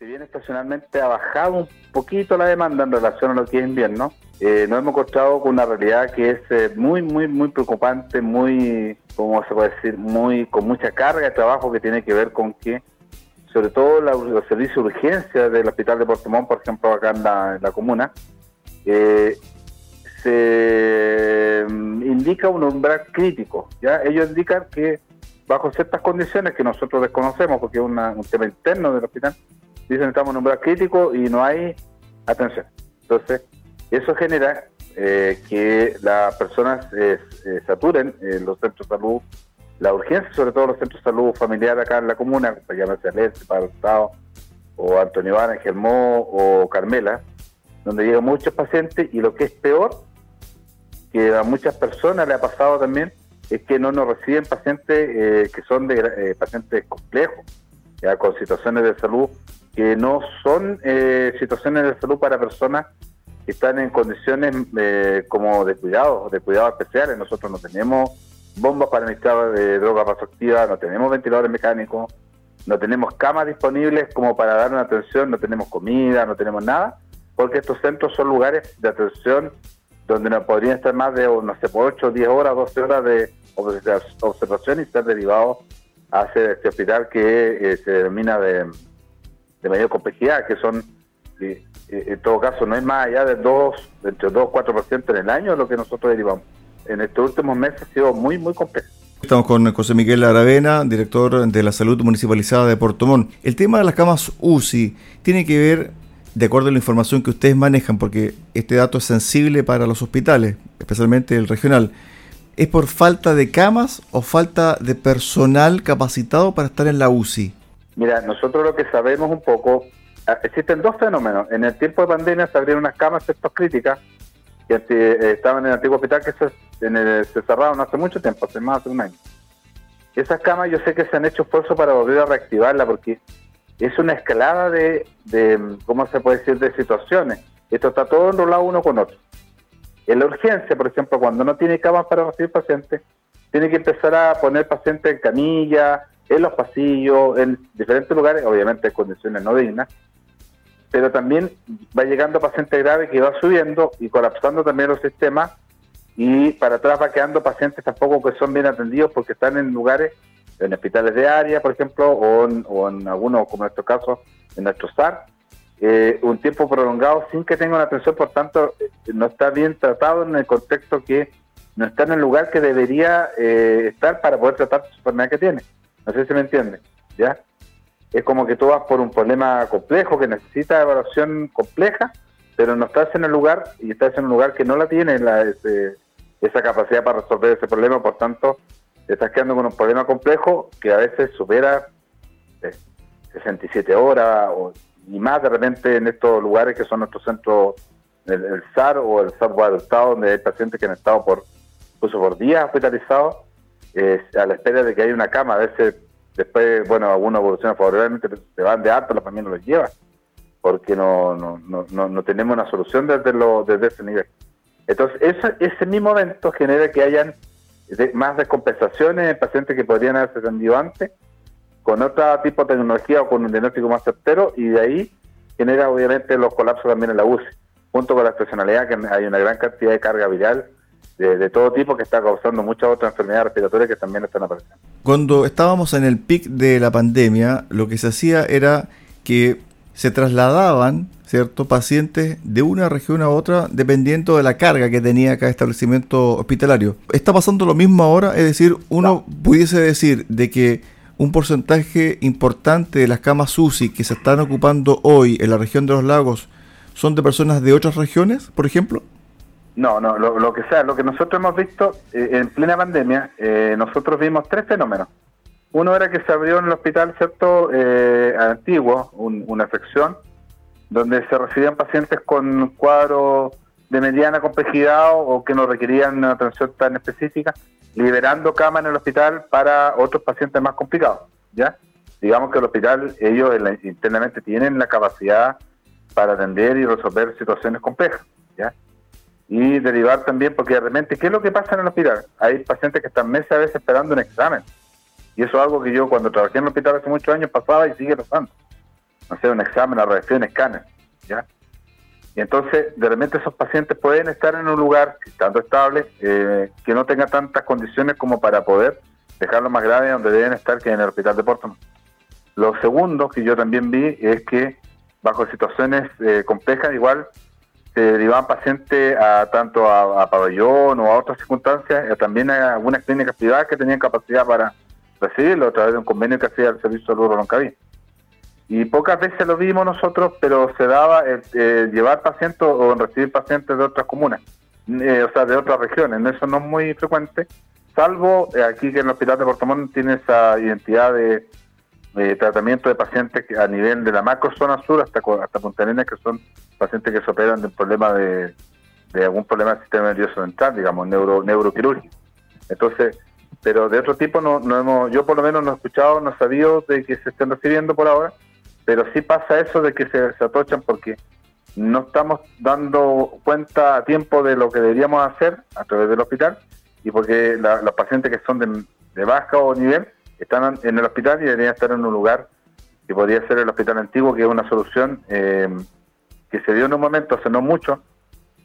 si bien estacionalmente ha bajado un poquito la demanda en relación a lo que es invierno, eh, nos hemos encontrado con una realidad que es eh, muy, muy, muy preocupante, muy, ¿cómo se puede decir? Muy, con mucha carga de trabajo que tiene que ver con que, sobre todo los servicios de urgencia del Hospital de Portomón, por ejemplo, acá en la, comuna, eh, se mm, indica un umbral crítico. ¿ya? Ellos indican que bajo ciertas condiciones que nosotros desconocemos, porque es un tema interno del hospital, dicen estamos en un umbral crítico y no hay atención. Entonces, eso genera eh, que las personas eh, eh, saturen los centros de salud, la urgencia, sobre todo los centros de salud familiar acá en la comuna, llámese Aleste, Padre Estado, o Antonio Iván, Germó o Carmela, donde llegan muchos pacientes y lo que es peor, que a muchas personas le ha pasado también, es que no nos reciben pacientes que son de pacientes complejos, ya con situaciones de salud que no son situaciones de salud para personas están en condiciones eh, como de cuidado, de cuidados especiales. Nosotros no tenemos bombas para administrar de droga vasoactiva, no tenemos ventiladores mecánicos, no tenemos camas disponibles como para dar una atención, no tenemos comida, no tenemos nada, porque estos centros son lugares de atención donde no podrían estar más de, no sé, por 8, 10 horas, 12 horas de observación y ser derivados hacia este hospital que eh, se denomina de, de mayor complejidad, que son en todo caso no es más allá de 2, entre 2 y 4% en el año lo que nosotros derivamos. En estos últimos meses ha sido muy, muy complejo. Estamos con José Miguel Aravena, director de la Salud Municipalizada de Puerto Montt. El tema de las camas UCI tiene que ver, de acuerdo a la información que ustedes manejan, porque este dato es sensible para los hospitales, especialmente el regional. ¿Es por falta de camas o falta de personal capacitado para estar en la UCI? Mira, nosotros lo que sabemos un poco Ah, existen dos fenómenos. En el tiempo de pandemia se abrieron unas camas críticas que eh, estaban en el antiguo hospital que se cerraron hace mucho tiempo, hace más de un año. Esas camas yo sé que se han hecho esfuerzos para volver a reactivarla porque es una escalada de, de, ¿cómo se puede decir?, de situaciones. Esto está todo enrolado uno con otro. En la urgencia, por ejemplo, cuando no tiene camas para recibir pacientes, tiene que empezar a poner pacientes en camilla, en los pasillos, en diferentes lugares, obviamente en condiciones no dignas, pero también va llegando paciente grave que va subiendo y colapsando también los sistemas y para atrás va quedando pacientes tampoco que son bien atendidos porque están en lugares, en hospitales de área, por ejemplo, o en, algunos, como en nuestro caso, en nuestro SAR, eh, un tiempo prolongado sin que tenga una atención, por tanto, eh, no está bien tratado en el contexto que no está en el lugar que debería eh, estar para poder tratar su enfermedad que tiene. No sé si me entiende, ¿ya? es como que tú vas por un problema complejo que necesita evaluación compleja, pero no estás en el lugar y estás en un lugar que no la tiene la, esa capacidad para resolver ese problema, por tanto, te estás quedando con un problema complejo que a veces supera 67 eh, horas o, y más de repente en estos lugares que son nuestros centros, el, SAR o el SAR Estado, donde hay pacientes que han estado por incluso por días hospitalizados, eh, a la espera de que haya una cama, a veces Después, bueno, algunos evoluciona favorablemente, se van de alto, la familia no los lleva, porque no, no, no, no, tenemos una solución desde, lo, desde ese nivel. Entonces, ese, ese mismo evento genera que hayan más descompensaciones en pacientes que podrían haberse atendido antes, con otro tipo de tecnología o con un diagnóstico más certero, y de ahí genera obviamente los colapsos también en la UCI, junto con la estacionalidad, que hay una gran cantidad de carga viral de, todo tipo que está causando muchas otras enfermedades respiratorias que también están apareciendo. Cuando estábamos en el pic de la pandemia, lo que se hacía era que se trasladaban ¿cierto? pacientes de una región a otra dependiendo de la carga que tenía cada establecimiento hospitalario. ¿Está pasando lo mismo ahora? Es decir, uno pudiese decir de que un porcentaje importante de las camas UCI que se están ocupando hoy en la región de los lagos son de personas de otras regiones, por ejemplo? No, no, lo, que sea, lo que nosotros hemos visto eh, en plena pandemia, eh, nosotros vimos tres fenómenos. Uno era que se abrió en el hospital, ¿cierto?, eh, antiguo, una afección, donde se recibían pacientes con cuadros de mediana complejidad o, que no requerían una atención tan específica, liberando camas en el hospital para otros pacientes más complicados, ¿ya? Digamos que el hospital, ellos internamente tienen la capacidad para atender y resolver situaciones complejas, ¿ya? Y derivar también, porque de repente, ¿qué es lo que pasa en el hospital? Hay pacientes que están meses a veces esperando un examen. Y eso es algo que yo cuando trabajé en el hospital hace muchos años pasaba y sigue pasando. no sé, un examen, radiografía, un escáner, ¿ya? Y entonces, de repente esos pacientes pueden estar en un lugar, estando estable, eh, que no tenga tantas condiciones como para poder dejarlo más grave donde deben estar que en el hospital de Portland. Lo segundo que yo también vi es que bajo situaciones eh, complejas igual se derivaban pacientes a tanto a, pabellón o a otras circunstancias, y también a algunas clínicas privadas que tenían capacidad para recibirlo a través de un convenio que hacía el Servicio de Salud Roncaví. Y pocas veces lo vimos nosotros, pero se daba el, llevar pacientes o recibir pacientes de otras comunas, eh, o sea, de otras regiones. Eso no es muy frecuente, salvo eh, aquí que en el Hospital de Portomón tiene esa identidad de, tratamiento de pacientes a nivel de la macro zona sur hasta, hasta Punta que son pacientes que se operan de problema de, algún problema del sistema nervioso central, digamos, neuro, neuroquirúrgico. Entonces, pero de otro tipo no, no hemos, yo por lo menos no he escuchado, no he sabido de que se estén recibiendo por ahora, pero sí pasa eso de que se, se atochan porque no estamos dando cuenta a tiempo de lo que deberíamos hacer a través del hospital y porque los pacientes que son de, de bajo nivel están en el hospital y deberían estar en un lugar que podría ser el hospital antiguo, que es una solución eh, que se dio en un momento, hace no mucho,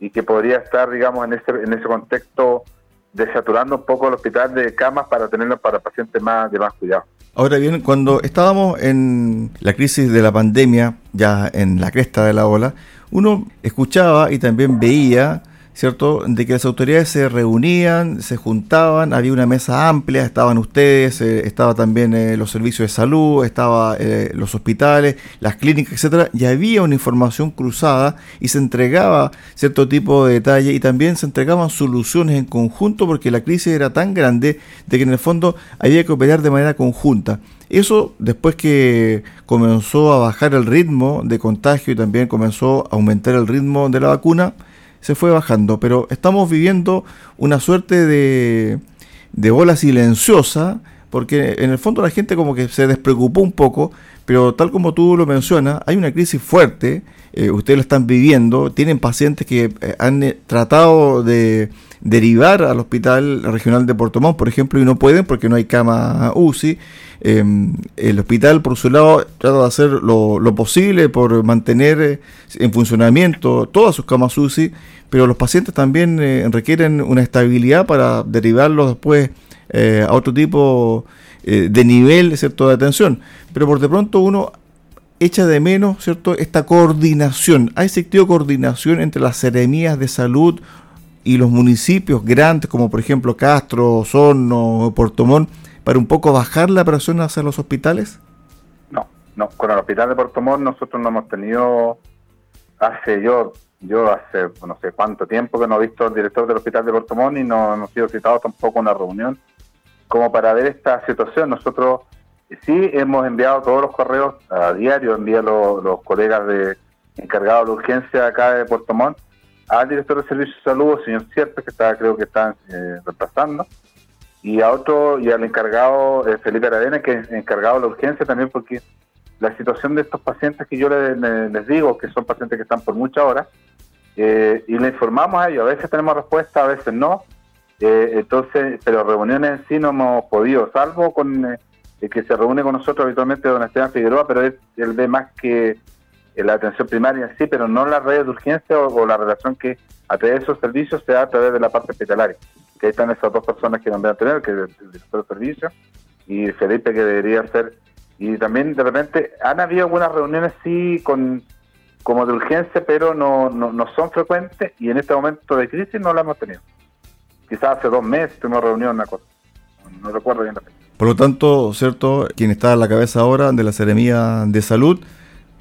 y que podría estar, digamos, en ese, en ese contexto desaturando un poco el hospital de camas para tenerlo para pacientes más de más cuidado. Ahora bien, cuando estábamos en la crisis de la pandemia, ya en la cresta de la ola, uno escuchaba y también veía ¿cierto? De que las autoridades se reunían, se juntaban, había una mesa amplia, estaban ustedes, eh, estaba también eh, los servicios de salud, estaba eh, los hospitales, las clínicas, etcétera, y había una información cruzada y se entregaba cierto tipo de detalle y también se entregaban soluciones en conjunto porque la crisis era tan grande de que en el fondo había que operar de manera conjunta. Eso después que comenzó a bajar el ritmo de contagio y también comenzó a aumentar el ritmo de la vacuna, se fue bajando, pero estamos viviendo una suerte de, de ola silenciosa, porque en el fondo la gente como que se despreocupó un poco, pero tal como tú lo mencionas, hay una crisis fuerte, eh, ustedes lo están viviendo, tienen pacientes que eh, han eh, tratado de derivar al Hospital Regional de Puerto Montt, por ejemplo, y no pueden porque no hay cama UCI. Em, el hospital, por su lado, trata de hacer lo, posible por mantener en funcionamiento todas sus camas UCI, pero los pacientes también requieren una estabilidad para derivarlos después eh, a otro tipo de nivel ¿cierto? de atención. Pero por de pronto uno echa de menos ¿cierto? esta coordinación. ¿Ha existido coordinación entre las seremías de salud y los municipios grandes como por ejemplo Castro, Osorno, Portomón para un poco bajar la presión hacia los hospitales? No, no, con el hospital de Portomón nosotros no hemos tenido hace yo yo hace no sé cuánto tiempo que no he visto al director del hospital de Portomón y no hemos sido citados tampoco a una reunión como para ver esta situación. Nosotros sí hemos enviado todos los correos a diario, envían los, los colegas de encargados de urgencia acá de Puerto Montt al director de servicios de salud, señor Cierto, que está, creo que está eh, reemplazando, y a otro, y al encargado eh, Felipe Aravena, que es encargado de la urgencia también, porque la situación de estos pacientes que yo les, digo, que son pacientes que están por muchas horas, eh, y le informamos a ellos, a veces tenemos respuesta, a veces no, entonces, pero reuniones sí no hemos podido, salvo con el que se reúne con nosotros habitualmente don Esteban Figueroa, pero él ve más que la atención primaria sí, pero no la red de urgencia o, la relación que a través de esos servicios se da a través de la parte hospitalaria. Que ahí están esas dos personas que van a tener, que es el director de servicio y Felipe que debería ser. Y también de repente han habido algunas reuniones sí con como de urgencia, pero no, no, son frecuentes y en este momento de crisis no la hemos tenido. Quizás hace dos meses tuvimos reunión, una cosa. No recuerdo bien la fecha. Por lo tanto, ¿cierto? Quien está a la cabeza ahora de la Seremía de Salud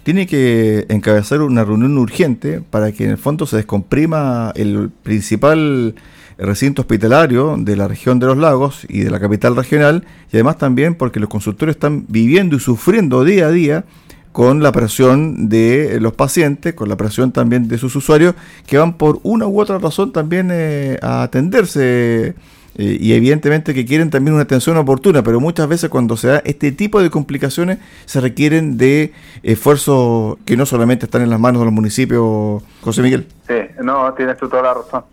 tiene que encabezar una reunión urgente para que en el fondo se descomprima el principal recinto hospitalario de la región de los lagos y de la capital regional y además también porque los consultores están viviendo y sufriendo día a día con la presión de los pacientes, con la presión también de sus usuarios que van por una u otra razón también eh, a atenderse eh, y evidentemente que quieren también una atención oportuna, pero muchas veces cuando se da este tipo de complicaciones se requieren de esfuerzos que no solamente están en las manos de los municipios, José Miguel. Sí, no, tienes tú toda la razón.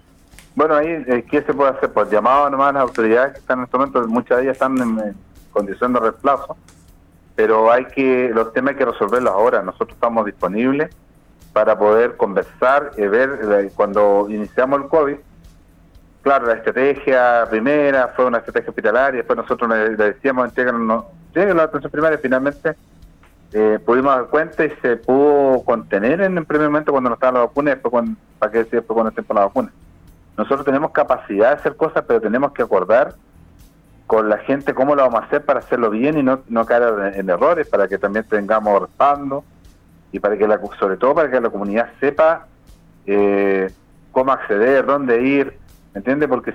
Bueno, ahí, eh, ¿qué se puede hacer? Pues llamado nomás a las autoridades que están en este momento, muchas de ellas están en, condición de reemplazo, pero hay que los temas hay que resolverlos ahora. Nosotros estamos disponibles para poder conversar y ver eh, cuando iniciamos el COVID. Claro, la estrategia primera fue una estrategia hospitalaria, después nosotros le, decíamos, no la atención primaria, finalmente eh, pudimos dar cuenta y se pudo contener en el primer momento cuando no estaban las vacunas, después cuando, para qué decir después cuando estén con la vacuna. Nosotros tenemos capacidad de hacer cosas, pero tenemos que acordar con la gente cómo lo vamos a hacer para hacerlo bien y no, no caer en, errores, para que también tengamos respaldo y para que la, sobre todo para que la comunidad sepa eh, cómo acceder, dónde ir, ¿entiende? Porque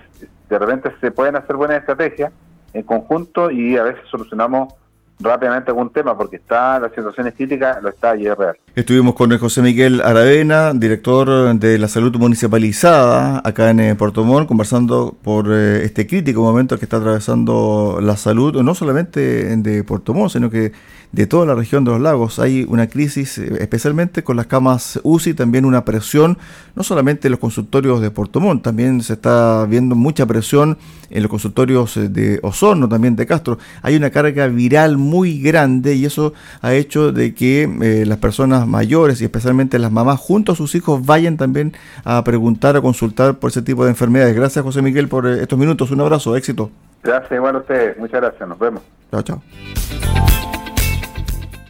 de repente se pueden hacer buenas estrategias en conjunto y a veces solucionamos rápidamente algún tema porque está la situación es crítica, lo está y es real. Estuvimos con José Miguel Aravena, director de la salud municipalizada acá en eh, Puerto Montt, conversando por eh, este crítico momento que está atravesando la salud, no solamente de Puerto Montt, sino que de toda la región de los lagos. Hay una crisis, eh, especialmente con las camas UCI, también una presión, no solamente en los consultorios de Puerto Montt, también se está viendo mucha presión en los consultorios de Osorno, también de Castro. Hay una carga viral muy grande y eso ha hecho de que eh, las personas mayores y especialmente las mamás junto a sus hijos vayan también a preguntar, a consultar por ese tipo de enfermedades. Gracias José Miguel por eh, estos minutos. Un abrazo, éxito. Gracias igual a ustedes. Muchas gracias. Nos vemos. Chao, chao.